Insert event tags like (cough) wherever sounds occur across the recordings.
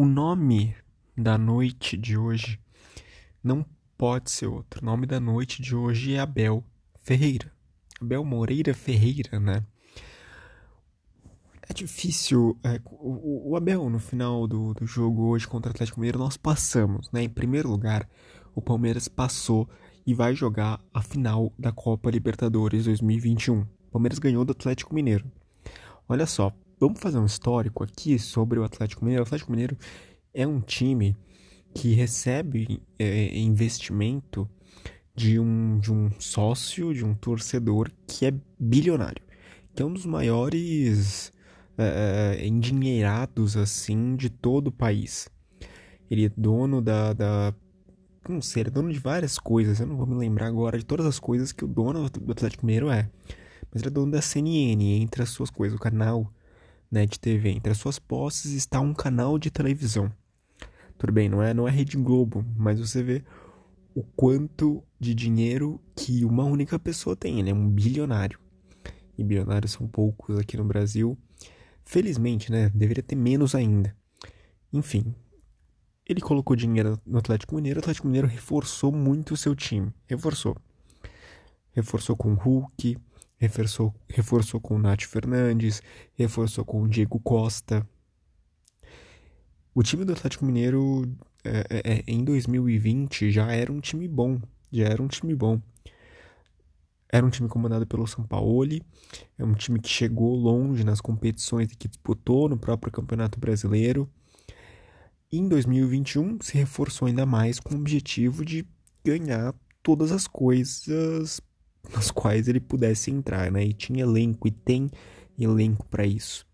O nome da noite de hoje não pode ser outro. O nome da noite de hoje é Abel Ferreira. Abel Moreira Ferreira, né? É difícil. É, o, o, Abel, no final do, do jogo hoje contra o Atlético Mineiro, nós passamos, né? Em primeiro lugar, o Palmeiras passou e vai jogar a final da Copa Libertadores 2021. O Palmeiras ganhou do Atlético Mineiro. Olha só, vamos fazer um histórico aqui sobre o Atlético Mineiro. O Atlético Mineiro é um time que recebe é, investimento de um, de um sócio, de um torcedor que é bilionário, que é um dos maiores é, é endinheirados assim de todo o país. Ele é dono da, da não sei, ele é dono de várias coisas. Eu não vou me lembrar agora de todas as coisas que o dono do Atlético Mineiro é. Mas ele é dono da CNN, entre as suas coisas, o canal né, de TV. Entre as suas posses está um canal de televisão. Tudo bem, não é, não é Rede Globo, mas você vê o quanto de dinheiro que uma única pessoa tem. Ele é um bilionário. E bilionários são poucos aqui no Brasil. Felizmente, né? Deveria ter menos ainda. Enfim, ele colocou dinheiro no Atlético Mineiro. O Atlético Mineiro reforçou muito o seu time. Reforçou. Reforçou com Hulk, reforçou, reforçou com o Nath Fernandes, reforçou com o Diego Costa. O time do Atlético Mineiro é, é, é em 2020 já era um time bom, já era um time bom. Era um time comandado pelo Sampaoli, é um time que chegou longe nas competições que disputou no próprio Campeonato Brasileiro. E em 2021 se reforçou ainda mais com o objetivo de ganhar todas as coisas nas quais ele pudesse entrar, né? E tinha elenco e tem elenco para isso.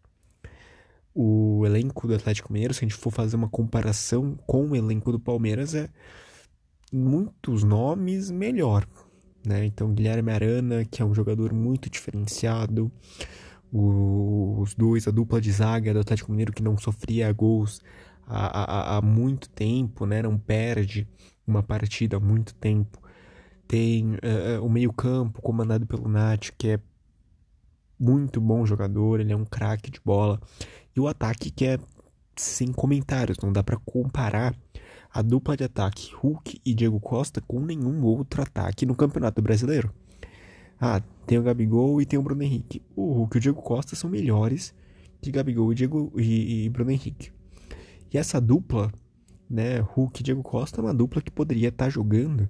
O elenco do Atlético Mineiro, se a gente for fazer uma comparação com o elenco do Palmeiras, é muitos nomes melhor, né? Então Guilherme Arana, que é um jogador muito diferenciado, os dois, a dupla de zaga do Atlético Mineiro que não sofria gols há, há, há muito tempo, né? Não perde uma partida há muito tempo. Tem uh, o meio-campo comandado pelo Nath, que é muito bom jogador, ele é um craque de bola. E o ataque que é sem comentários, não dá para comparar a dupla de ataque Hulk e Diego Costa com nenhum outro ataque no Campeonato Brasileiro. Ah, tem o Gabigol e tem o Bruno Henrique. O Hulk e o Diego Costa são melhores que Gabigol e, Diego, e, e Bruno Henrique. E essa dupla, né, Hulk e Diego Costa, é uma dupla que poderia estar tá jogando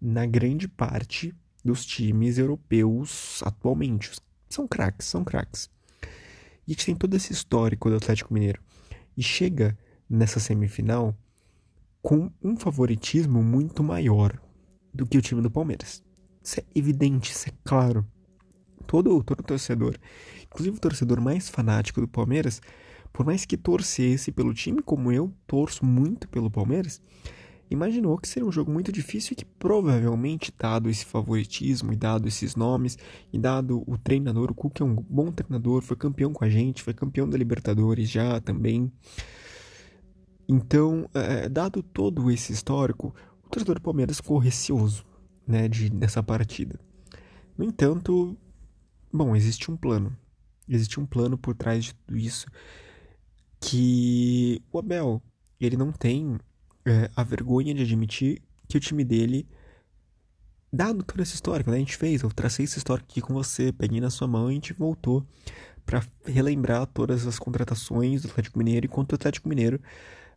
na grande parte dos times europeus atualmente. São craques, são craques. E a gente tem todo esse histórico do Atlético Mineiro. E chega nessa semifinal com um favoritismo muito maior do que o time do Palmeiras. Isso é evidente, isso é claro. Todo, todo torcedor, inclusive o torcedor mais fanático do Palmeiras, por mais que torcesse pelo time, como eu torço muito pelo Palmeiras, imaginou que seria um jogo muito difícil e que provavelmente, dado esse favoritismo e dado esses nomes, e dado o treinador, o Cook é um bom treinador, foi campeão com a gente, foi campeão da Libertadores já também. Então, é, dado todo esse histórico, o torcedor do Palmeiras ficou receoso né, de, dessa partida. No entanto, bom, existe um plano. Existe um plano por trás de tudo isso que o Abel, ele não tem é, a vergonha de admitir que o time dele, dado toda essa história, que a gente fez, eu tracei essa história aqui com você, peguei na sua mão e a gente voltou para relembrar todas as contratações do Atlético Mineiro e quanto o Atlético Mineiro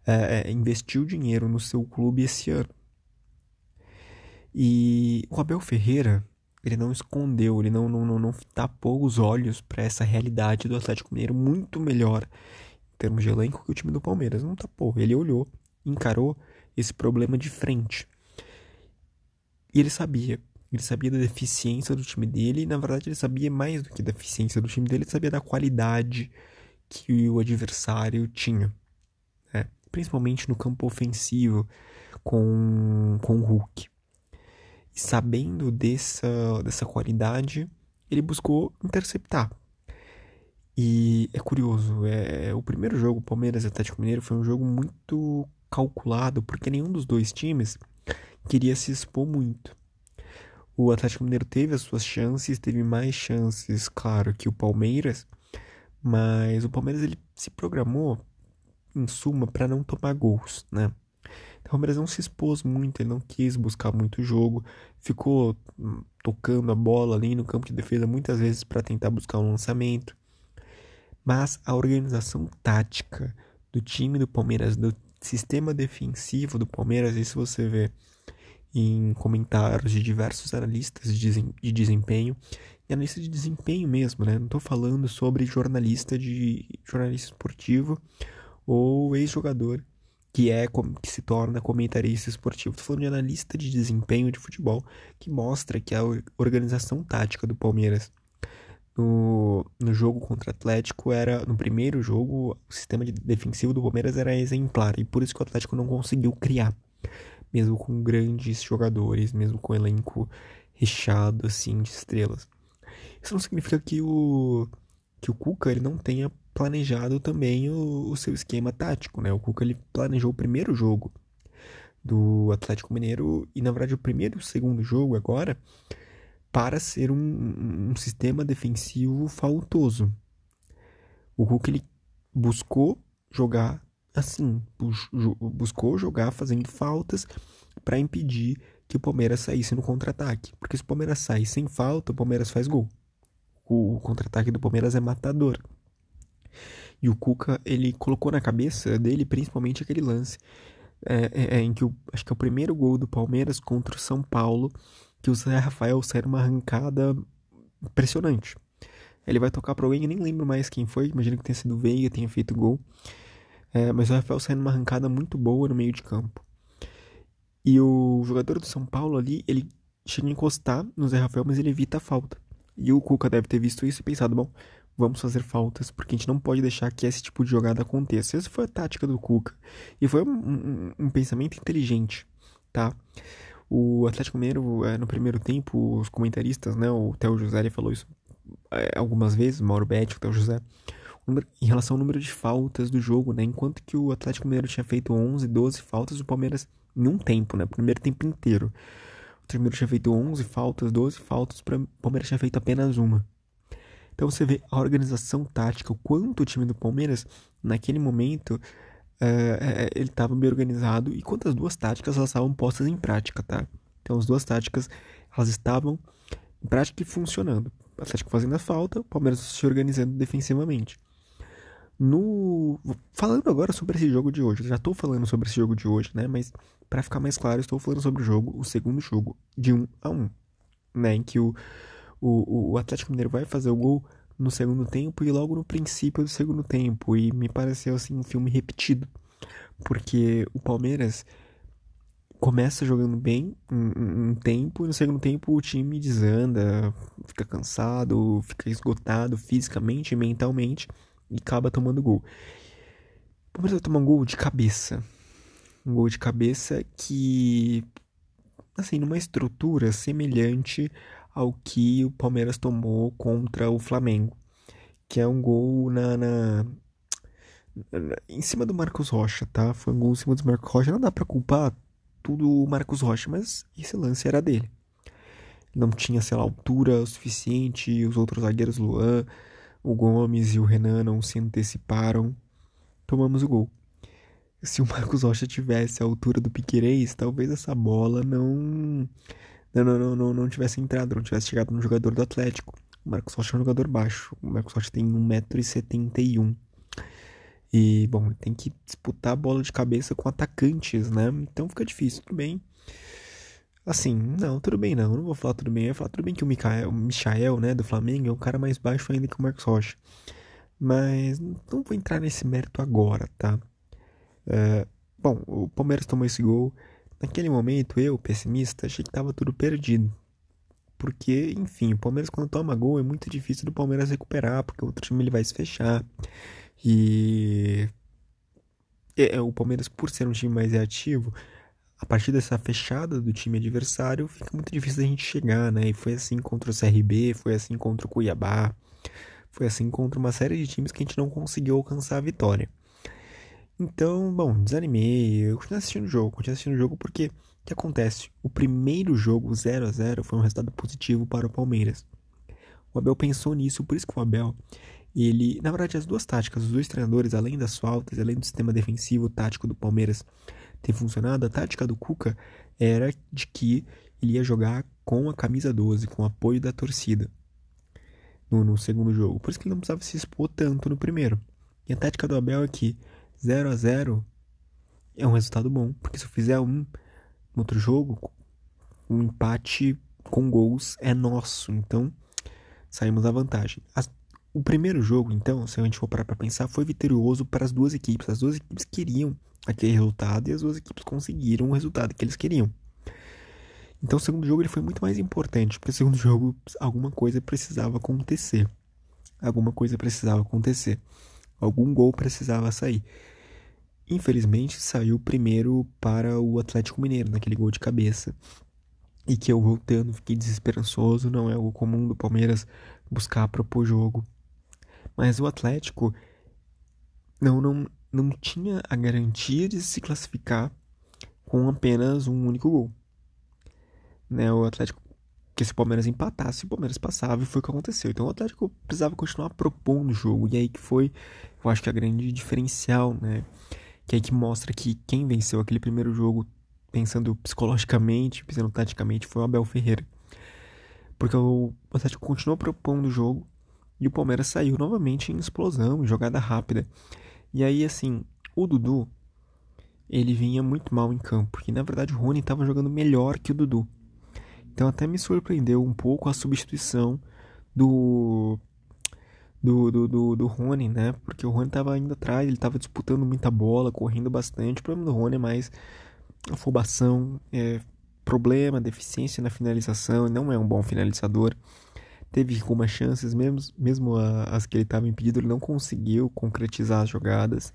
é, é, investiu dinheiro no seu clube esse ano. E o Abel Ferreira, ele não escondeu, ele não, não, não, não tapou os olhos para essa realidade do Atlético Mineiro muito melhor em termos de elenco que o time do Palmeiras. Não tapou, ele olhou encarou esse problema de frente. E ele sabia. Ele sabia da deficiência do time dele, e na verdade ele sabia mais do que da deficiência do time dele, ele sabia da qualidade que o adversário tinha. Né? Principalmente no campo ofensivo com, com o Hulk. E sabendo dessa, dessa qualidade, ele buscou interceptar. E é curioso, é, o primeiro jogo, Palmeiras e Atlético Mineiro, foi um jogo muito calculado, porque nenhum dos dois times queria se expor muito. O Atlético Mineiro teve as suas chances, teve mais chances, claro, que o Palmeiras, mas o Palmeiras ele se programou em suma, para não tomar gols, né? Então, o Palmeiras não se expôs muito, ele não quis buscar muito jogo, ficou hum, tocando a bola ali no campo de defesa muitas vezes para tentar buscar um lançamento. Mas a organização tática do time do Palmeiras, do sistema defensivo do Palmeiras, isso você vê em comentários de diversos analistas de desempenho, e analista de desempenho mesmo, né? Não estou falando sobre jornalista de jornalista esportivo ou ex-jogador que é que se torna comentarista esportivo. Estou falando de analista de desempenho de futebol que mostra que a organização tática do Palmeiras no, no jogo contra o Atlético era no primeiro jogo o sistema de defensivo do Palmeiras era exemplar e por isso que o Atlético não conseguiu criar, mesmo com grandes jogadores, mesmo com elenco recheado assim de estrelas. Isso não significa que o que o Cuca ele não tenha planejado também o, o, seu esquema tático, né? O Cuca ele planejou o primeiro jogo do Atlético Mineiro e na verdade o primeiro e o segundo jogo agora para ser um, um sistema defensivo faltoso. O Cuca ele buscou jogar assim, buscou jogar fazendo faltas para impedir que o Palmeiras saísse no contra-ataque, porque se o Palmeiras sai sem falta, o Palmeiras faz gol o contra-ataque do Palmeiras é matador. E o Cuca, ele colocou na cabeça dele principalmente aquele lance é, é, é, em que o, acho que é o primeiro gol do Palmeiras contra o São Paulo, que o Zé Rafael sai numa arrancada impressionante. Ele vai tocar para alguém, eu nem lembro mais quem foi, imagino que tenha sido Veiga, tenha feito gol. É, mas o Rafael sai numa arrancada muito boa no meio de campo. E o jogador do São Paulo ali, ele chega a encostar no Zé Rafael, mas ele evita a falta. E o Cuca deve ter visto isso e pensado, bom, vamos fazer faltas, porque a gente não pode deixar que esse tipo de jogada aconteça. Essa foi a tática do Cuca. E foi um, um, um pensamento inteligente, tá? O Atlético Mineiro, é, no primeiro tempo, os comentaristas, né, o Theo José, ele falou isso é, algumas vezes, Mauro Betti, o Theo José, em relação ao número de faltas do jogo, né? Enquanto que o Atlético Mineiro tinha feito 11, 12 faltas, o Palmeiras em um tempo, né? Primeiro tempo inteiro. Primeiro tinha feito 11 faltas, 12 faltas, o Palmeiras tinha feito apenas uma. Então você vê a organização tática, o quanto o time do Palmeiras, naquele momento, é, ele estava bem organizado e quantas duas táticas elas estavam postas em prática, tá? Então as duas táticas, elas estavam em prática e funcionando. A tática fazendo a falta, o Palmeiras se organizando defensivamente. No falando agora sobre esse jogo de hoje, já estou falando sobre esse jogo de hoje, né? Mas para ficar mais claro, estou falando sobre o jogo, o segundo jogo de 1 a 1, né? Em que o, o, o Atlético Mineiro vai fazer o gol no segundo tempo e logo no princípio do segundo tempo e me pareceu assim um filme repetido, porque o Palmeiras começa jogando bem um, um, tempo e no segundo tempo o time desanda, fica cansado, fica esgotado fisicamente e mentalmente e acaba tomando gol. O Palmeiras vai tomar um gol de cabeça. Um gol de cabeça que, assim, numa estrutura semelhante ao que o Palmeiras tomou contra o Flamengo. Que é um gol na, na em cima do Marcos Rocha, tá? Foi um gol em cima do Marcos Rocha. Não dá pra culpar tudo o Marcos Rocha, mas esse lance era dele. Não tinha, sei lá, altura o suficiente, os outros zagueiros, Luan, o Gomes e o Renan não se anteciparam. Tomamos o gol. Se o Marcos Rocha tivesse a altura do Piquerez, talvez essa bola não não, não, não, não tivesse entrado, não tivesse chegado no jogador do Atlético. O Marcos Rocha é um jogador baixo. O Marcos Rocha tem 1,71m. E, bom, tem que disputar a bola de cabeça com atacantes, né? Então fica difícil, tudo bem. Assim, não, tudo bem não, não vou falar tudo bem. Eu vou falar tudo bem que o Michael, o Michael, né, do Flamengo, é um cara mais baixo ainda que o Marcos Rocha. Mas não vou entrar nesse mérito agora, tá? É, bom, o Palmeiras tomou esse gol. Naquele momento, eu, pessimista, achei que tava tudo perdido. Porque, enfim, o Palmeiras quando toma gol é muito difícil do Palmeiras recuperar, porque o outro time ele vai se fechar. E é, é o Palmeiras, por ser um time mais reativo, a partir dessa fechada do time adversário, fica muito difícil da gente chegar, né? E foi assim contra o CRB, foi assim contra o Cuiabá, foi assim contra uma série de times que a gente não conseguiu alcançar a vitória. Então, bom, desanimei, eu continuei assistindo o jogo, continuei assistindo o jogo porque o que acontece? O primeiro jogo 0 a 0 foi um resultado positivo para o Palmeiras. O Abel pensou nisso, por isso que o Abel ele, na verdade, as duas táticas, os dois treinadores, além das faltas, além do sistema defensivo tático do Palmeiras ter funcionado, a tática do Cuca era de que ele ia jogar com a camisa 12, com o apoio da torcida no, no segundo jogo. Por isso que ele não precisava se expor tanto no primeiro. E a tática do Abel é que 0 a 0 é um resultado bom, porque se eu fizer um no outro jogo, um empate com gols é nosso. Então, saímos da vantagem. As, o primeiro jogo, então, se a gente for parar para pensar, foi vitorioso para as duas equipes. As duas equipes queriam aquele resultado e as duas equipes conseguiram o resultado que eles queriam. Então o segundo jogo ele foi muito mais importante, porque o segundo jogo alguma coisa precisava acontecer. Alguma coisa precisava acontecer. Algum gol precisava sair. Infelizmente saiu primeiro para o Atlético Mineiro, naquele gol de cabeça. E que eu voltando fiquei desesperançoso, não é algo comum do Palmeiras buscar propor jogo. Mas o Atlético não, não, não tinha a garantia de se classificar com apenas um único gol né, o Atlético que se o Palmeiras empatasse, o Palmeiras passava e foi o que aconteceu. Então o Atlético precisava continuar propondo o jogo. E aí que foi, eu acho que a grande diferencial, né? Que aí que mostra que quem venceu aquele primeiro jogo, pensando psicologicamente, pensando taticamente, foi o Abel Ferreira. Porque o Atlético continuou propondo o jogo e o Palmeiras saiu novamente em explosão, em jogada rápida. E aí, assim, o Dudu, ele vinha muito mal em campo. E na verdade o Rony estava jogando melhor que o Dudu. Então até me surpreendeu um pouco a substituição do do, do, do, do Rony, né? Porque o Rony estava indo atrás, ele estava disputando muita bola, correndo bastante. O problema do Rony é mais afobação, é, problema, deficiência na finalização, ele não é um bom finalizador. Teve algumas chances, mesmo, mesmo as que ele estava impedido, ele não conseguiu concretizar as jogadas.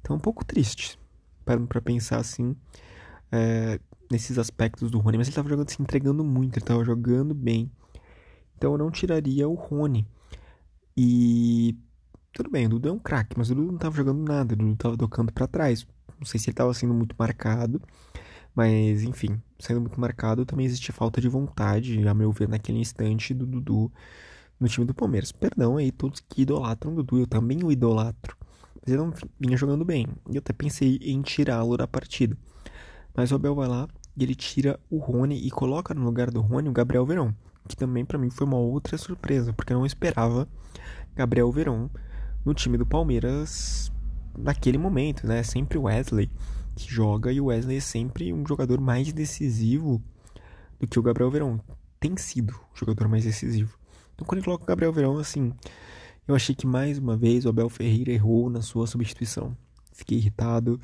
Então, um pouco triste, para pensar assim. É, nesses aspectos do Rony, mas ele estava jogando se entregando muito, ele estava jogando bem. Então eu não tiraria o Rony. E tudo bem, o Dudu é um craque, mas o Dudu não estava jogando nada, o Dudu estava tocando para trás. Não sei se ele estava sendo muito marcado, mas enfim, sendo muito marcado, também existia falta de vontade, a meu ver, naquele instante do Dudu no time do Palmeiras. Perdão aí todos que idolatram o Dudu, eu também o idolatro. Mas ele não vinha jogando bem. E eu até pensei em tirá-lo da partida. Mas o Abel vai lá e ele tira o Rony e coloca no lugar do Rony o Gabriel Verão, que também para mim foi uma outra surpresa, porque eu não esperava Gabriel Verão no time do Palmeiras naquele momento, né? Sempre o Wesley que joga e o Wesley é sempre um jogador mais decisivo do que o Gabriel Verão. Tem sido o jogador mais decisivo. Então quando ele coloca o Gabriel Verão, assim, eu achei que mais uma vez o Abel Ferreira errou na sua substituição. Fiquei irritado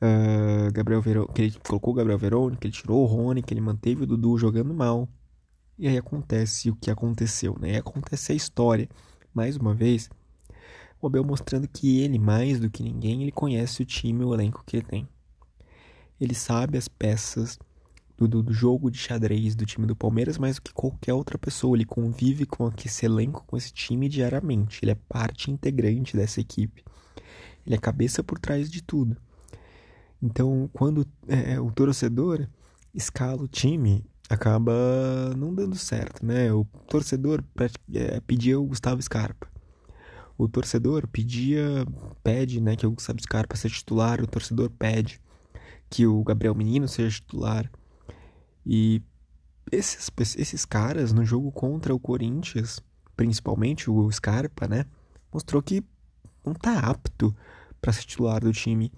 uh, Gabriel que ele colocou o Gabriel Verón, que ele tirou o Rony, que ele manteve o Dudu jogando mal. E aí acontece o que aconteceu, né? Acontece a história. Mais uma vez, o Abel mostrando que ele, mais do que ninguém, ele conhece o time, o elenco que ele tem. Ele sabe as peças do, do, do jogo de xadrez do time do Palmeiras mais do que qualquer outra pessoa. Ele convive com esse elenco, com esse time diariamente. Ele é parte integrante dessa equipe. Ele é cabeça por trás de tudo. Então, quando é, é, o torcedor escala o time, acaba não dando certo, né? O torcedor é, pedia o Gustavo Scarpa. O torcedor pedia, pede, né, que o Gustavo Scarpa seja titular. O torcedor pede que o Gabriel Menino seja titular. E esses, esses caras no jogo contra o Corinthians, principalmente o Scarpa, né, mostrou que não tá apto para ser titular do time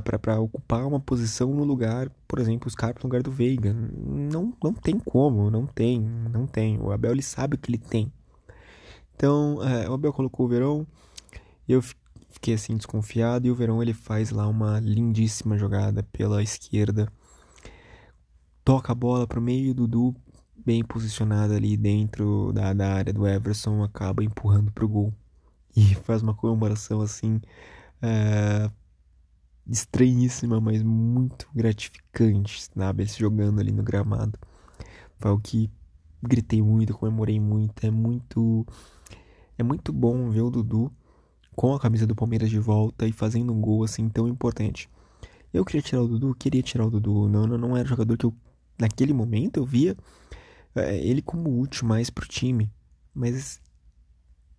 para ocupar uma posição no lugar, por exemplo, os caras no lugar do Veiga. Não, não tem como, não tem, não tem. O Abel ele sabe o que ele tem. Então, é, o Abel colocou o Verão, eu fiquei assim desconfiado e o Verão ele faz lá uma lindíssima jogada pela esquerda. Toca a bola pro meio, Dudu bem posicionado ali dentro da, da área do Everson acaba empurrando pro gol. E faz uma comemoração assim é, estranhíssima, mas muito gratificante, sabe? Eles jogando ali no gramado. Foi o que gritei muito, comemorei muito. É muito. É muito bom ver o Dudu com a camisa do Palmeiras de volta e fazendo um gol assim tão importante. Eu queria tirar o Dudu, queria tirar o Dudu. Não, não, não era jogador que eu, naquele momento, eu via é, ele como útil mais pro time. Mas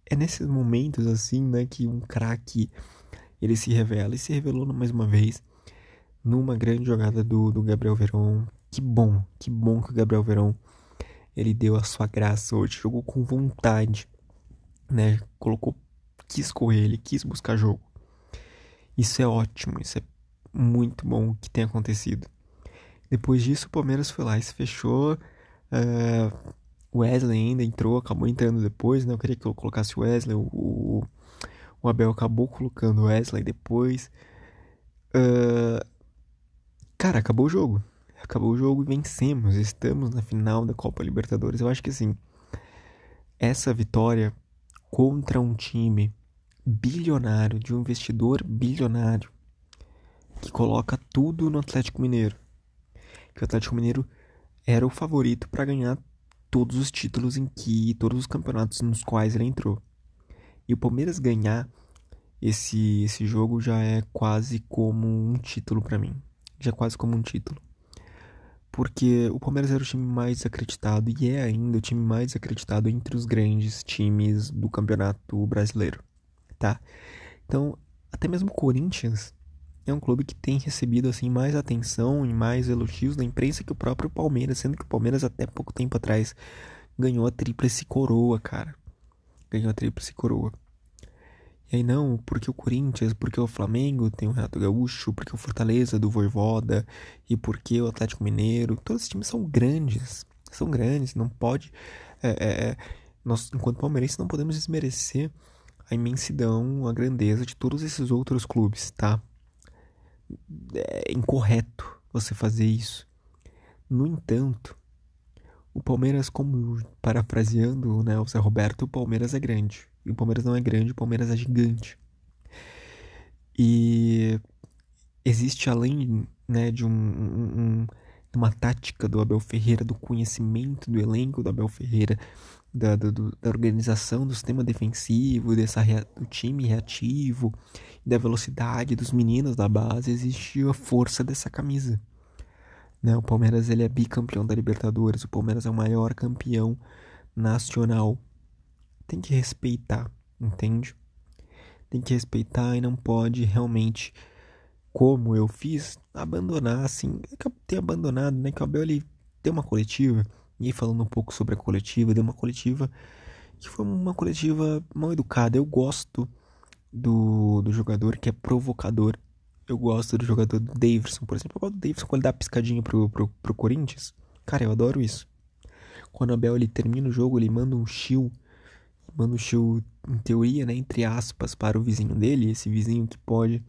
é nesses momentos assim, né, que um craque ele se revela e se revelou mais uma vez numa grande jogada do, do Gabriel Verón. Que bom, que bom que o Gabriel Verón ele deu a sua graça hoje, jogou com vontade, né? Colocou, quis correr, ele quis buscar jogo. Isso é ótimo, isso é muito bom que tenha acontecido. Depois disso, o Palmeiras foi lá e se fechou. Uh, Wesley ainda entrou, acabou entrando depois, né? Eu queria que eu colocasse o Wesley, o, o Abel acabou colocando o Wesley depois. Uh, cara, acabou o jogo. Acabou o jogo e vencemos. Estamos na final da Copa Libertadores. Eu acho que assim, essa vitória contra um time bilionário, de um investidor bilionário, que coloca tudo no Atlético Mineiro. Que o Atlético Mineiro era o favorito para ganhar todos os títulos em que todos os campeonatos nos quais ele entrou. E o Palmeiras ganhar esse esse jogo já é quase como um título para mim. Já é quase como um título. Porque o Palmeiras era o time mais acreditado e é ainda o time mais acreditado entre os grandes times do Campeonato Brasileiro, tá? Então, até mesmo o Corinthians é um clube que tem recebido assim mais atenção e mais elogios da imprensa que o próprio Palmeiras, sendo que o Palmeiras até pouco tempo atrás ganhou a tríplice coroa, cara. Ganhou a tríplice coroa. E aí não, porque o Corinthians, porque o Flamengo tem o Renato Gaúcho, porque o Fortaleza do Voivoda e porque o Atlético Mineiro, todos esses times são grandes, são grandes, não pode, é, é, é nós enquanto palmeirenses não podemos desmerecer a imensidão, a grandeza de todos esses outros clubes, tá? é incorreto você fazer isso. No entanto, o Palmeiras, como parafraseando né, o Zé Roberto, o Palmeiras é grande. E o Palmeiras não é grande, o Palmeiras é gigante. E existe além né, de um, um, uma tática do Abel Ferreira, do conhecimento do elenco do Abel Ferreira, da, da organização do sistema defensivo, dessa, do time reativo, da velocidade dos meninos da base, existe a força dessa camisa. Né? O Palmeiras ele é bicampeão da Libertadores, o Palmeiras é o maior campeão nacional. Tem que respeitar, entende? Tem que respeitar e não pode realmente, como eu fiz, abandonar assim. É que eu tenho abandonado, né? Que o Abel ele deu uma coletiva e falando um pouco sobre a coletiva, deu uma coletiva que foi uma coletiva mal educada. Eu gosto do, do jogador que é provocador. Eu gosto do jogador do Davidson, por exemplo. Eu gosto do Davidson quando ele dá piscadinha pro, pro, pro Corinthians. Cara, eu adoro isso. Quando o Abel ele termina o jogo, ele manda um chill. Manda um chill, em teoria, né, entre aspas, para o vizinho dele. Esse vizinho que pode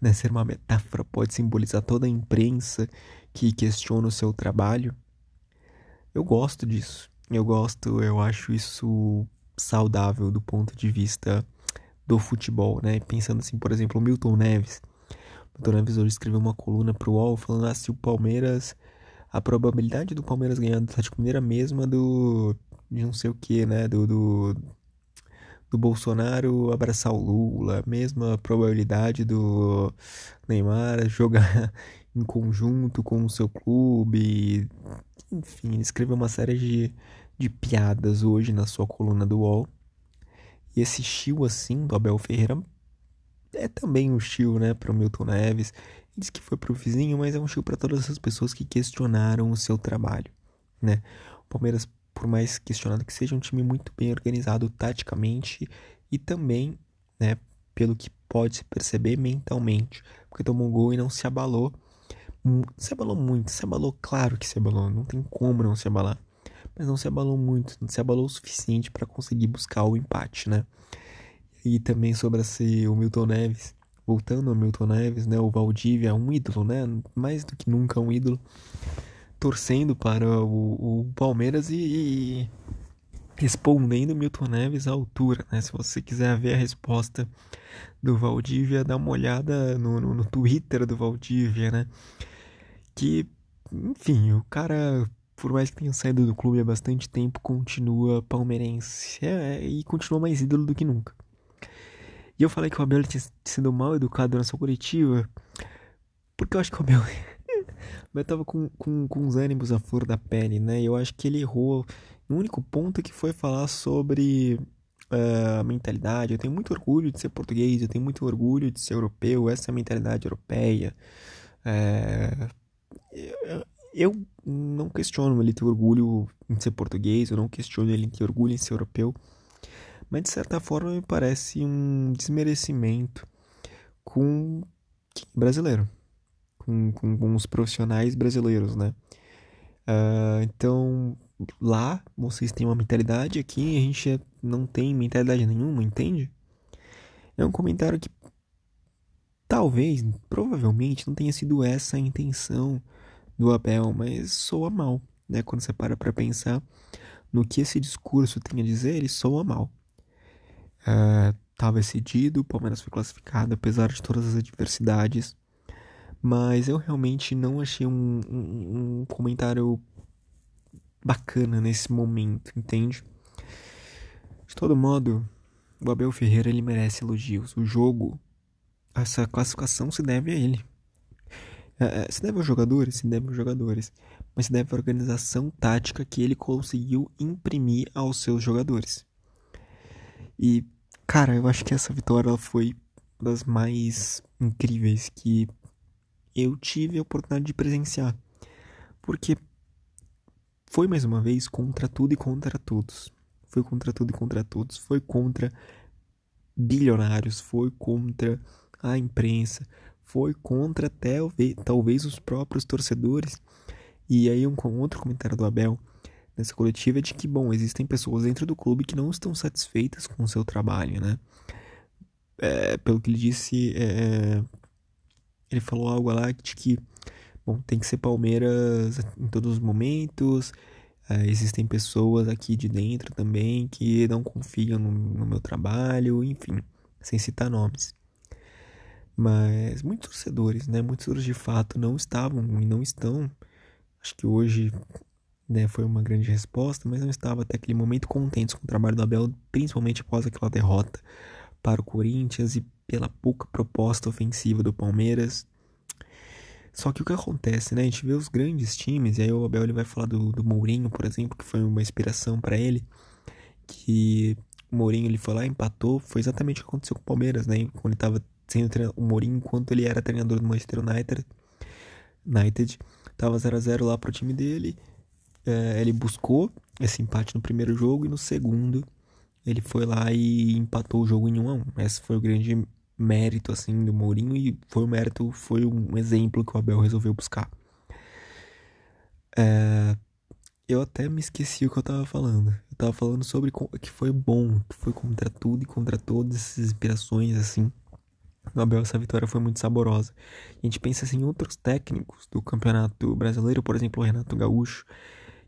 né, ser uma metáfora, pode simbolizar toda a imprensa que questiona o seu trabalho. Eu gosto disso. Eu gosto, eu acho isso saudável do ponto de vista do futebol, né? Pensando assim, por exemplo, o Milton Neves. O hoje escreveu uma coluna pro UOL falando assim, se o Palmeiras a probabilidade do Palmeiras ganhar do Atlético Mineiro é a mesma do de não sei o que, né, do, do do Bolsonaro abraçar o Lula, mesma probabilidade do Neymar jogar (laughs) em conjunto com o seu clube, enfim, ele escreveu uma série de, de piadas hoje na sua coluna do UOL. E esse estilo assim do Abel Ferreira é também um estilo, né, para o Milton Neves. Disse que foi pro vizinho, mas é um estilo para todas essas pessoas que questionaram o seu trabalho, né? O Palmeiras, por mais questionado que seja, é um time muito bem organizado taticamente e também, né, pelo que pode se perceber mentalmente, porque tomou um gol e não se abalou se abalou muito, se abalou, claro que se abalou, não tem como não se abalar. Mas não se abalou muito, não se abalou o suficiente para conseguir buscar o empate, né? E também sobre esse, o Milton Neves, voltando ao Milton Neves, né? O Valdívia é um ídolo, né? Mais do que nunca um ídolo. Torcendo para o, o Palmeiras e, e respondendo Milton Neves à altura, né? Se você quiser ver a resposta do Valdívia, dá uma olhada no, no, no Twitter do Valdívia, né? que, enfim, o cara, por mais que tenha saído do clube há bastante tempo, continua palmeirense é, e continua mais ídolo do que nunca. E eu falei que o Abel tinha sido mal educado na sua coletiva, porque eu acho que o Abel, (laughs) o Abel tava com, com, com os ânimos à flor da pele, né? E eu acho que ele errou no único ponto que foi falar sobre uh, mentalidade. Eu tenho muito orgulho de ser português, eu tenho muito orgulho de ser europeu, essa é a mentalidade europeia. É, eu, eu não questiono ele ter orgulho em ser português, eu não questiono ele ter orgulho em ser europeu, mas de certa forma me parece um desmerecimento com brasileiro, com, com, com os profissionais brasileiros, né? Uh, então, lá vocês têm uma mentalidade, aqui a gente não tem mentalidade nenhuma, entende? É um comentário que talvez, provavelmente, não tenha sido essa a intenção do Abel, mas soa mal, né? Quando você para para pensar no que esse discurso tem a dizer, ele soa mal. Estava uh, decidido, o Palmeiras foi classificado, apesar de todas as adversidades. Mas eu realmente não achei um, um, um comentário bacana nesse momento, entende? De todo modo, o Abel Ferreira ele merece elogios. O jogo, essa classificação se deve a ele. É, é, se deve aos jogadores, se deve aos jogadores, mas se deve à organização tática que ele conseguiu imprimir aos seus jogadores. E, cara, eu acho que essa vitória foi das mais incríveis que eu tive a oportunidade de presenciar. Porque foi mais uma vez contra tudo e contra todos. Foi contra tudo e contra todos. Foi contra bilionários, foi contra a imprensa, foi contra até talvez os próprios torcedores. E aí um outro comentário do Abel nessa coletiva é de que, bom, existem pessoas dentro do clube que não estão satisfeitas com o seu trabalho, né? É, pelo que ele disse, é, ele falou algo lá de que Bom, tem que ser Palmeiras em todos os momentos. É, existem pessoas aqui de dentro também que não confiam no, no meu trabalho, enfim, sem citar nomes. Mas muitos torcedores, né? Muitos torcedores de fato não estavam e não estão. Acho que hoje né, foi uma grande resposta, mas não estava até aquele momento contentes com o trabalho do Abel, principalmente após aquela derrota para o Corinthians e pela pouca proposta ofensiva do Palmeiras. Só que o que acontece, né? A gente vê os grandes times, e aí o Abel ele vai falar do, do Mourinho, por exemplo, que foi uma inspiração para ele, que o Mourinho ele foi lá, empatou, foi exatamente o que aconteceu com o Palmeiras, né? Quando ele estava sendo o Mourinho, enquanto ele era treinador do Manchester United, United tava 0 a 0 lá pro time dele, é, ele buscou esse empate no primeiro jogo e no segundo ele foi lá e empatou o jogo em 1 a 1. Esse foi o grande mérito assim do Mourinho e foi um mérito, foi um exemplo que o Abel resolveu buscar. É, eu até me esqueci o que eu tava falando. Eu tava falando sobre que foi bom, que foi contra tudo e contra todas essas inspirações assim. O Abel, essa vitória foi muito saborosa. a gente pensa assim, em outros técnicos do campeonato brasileiro, por exemplo, o Renato Gaúcho,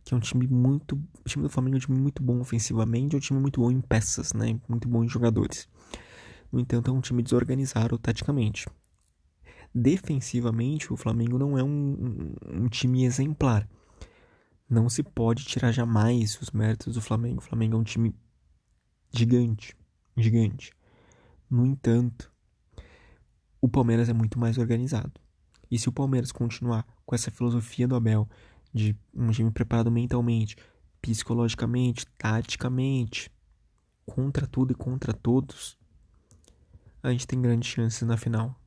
que é um time muito. O time do Flamengo é um time muito bom ofensivamente, é um time muito bom em peças, né? Muito bom em jogadores. No entanto, é um time desorganizado taticamente. Defensivamente, o Flamengo não é um, um, um time exemplar. Não se pode tirar jamais os méritos do Flamengo. O Flamengo é um time gigante. Gigante. No entanto, o Palmeiras é muito mais organizado. E se o Palmeiras continuar com essa filosofia do Abel de um time preparado mentalmente, psicologicamente, taticamente, contra tudo e contra todos, a gente tem grandes chances na final.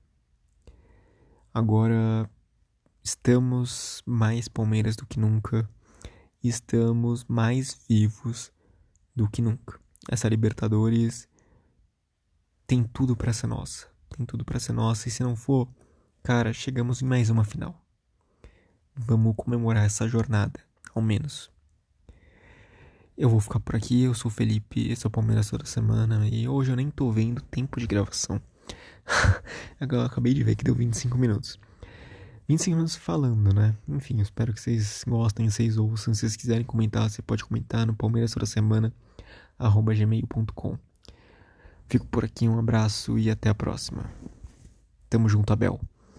Agora estamos mais Palmeiras do que nunca. Estamos mais vivos do que nunca. Essa Libertadores tem tudo para ser nossa. Tem tudo para ser nossa e se não for, cara, chegamos em mais uma final. Vamos comemorar essa jornada, ao menos. Eu vou ficar por aqui, eu sou o Felipe, esse é o Palmeiras toda semana e hoje eu nem tô vendo tempo de gravação. (laughs) Agora eu acabei de ver que deu 25 minutos. 25 minutos falando, né? Enfim, espero que vocês gostem, vocês ouçam. Se vocês quiserem comentar, você pode comentar no Palmeiras toda semana, arroba gmail.com. Fico por aqui, um abraço e até a próxima. Tamo junto, Abel.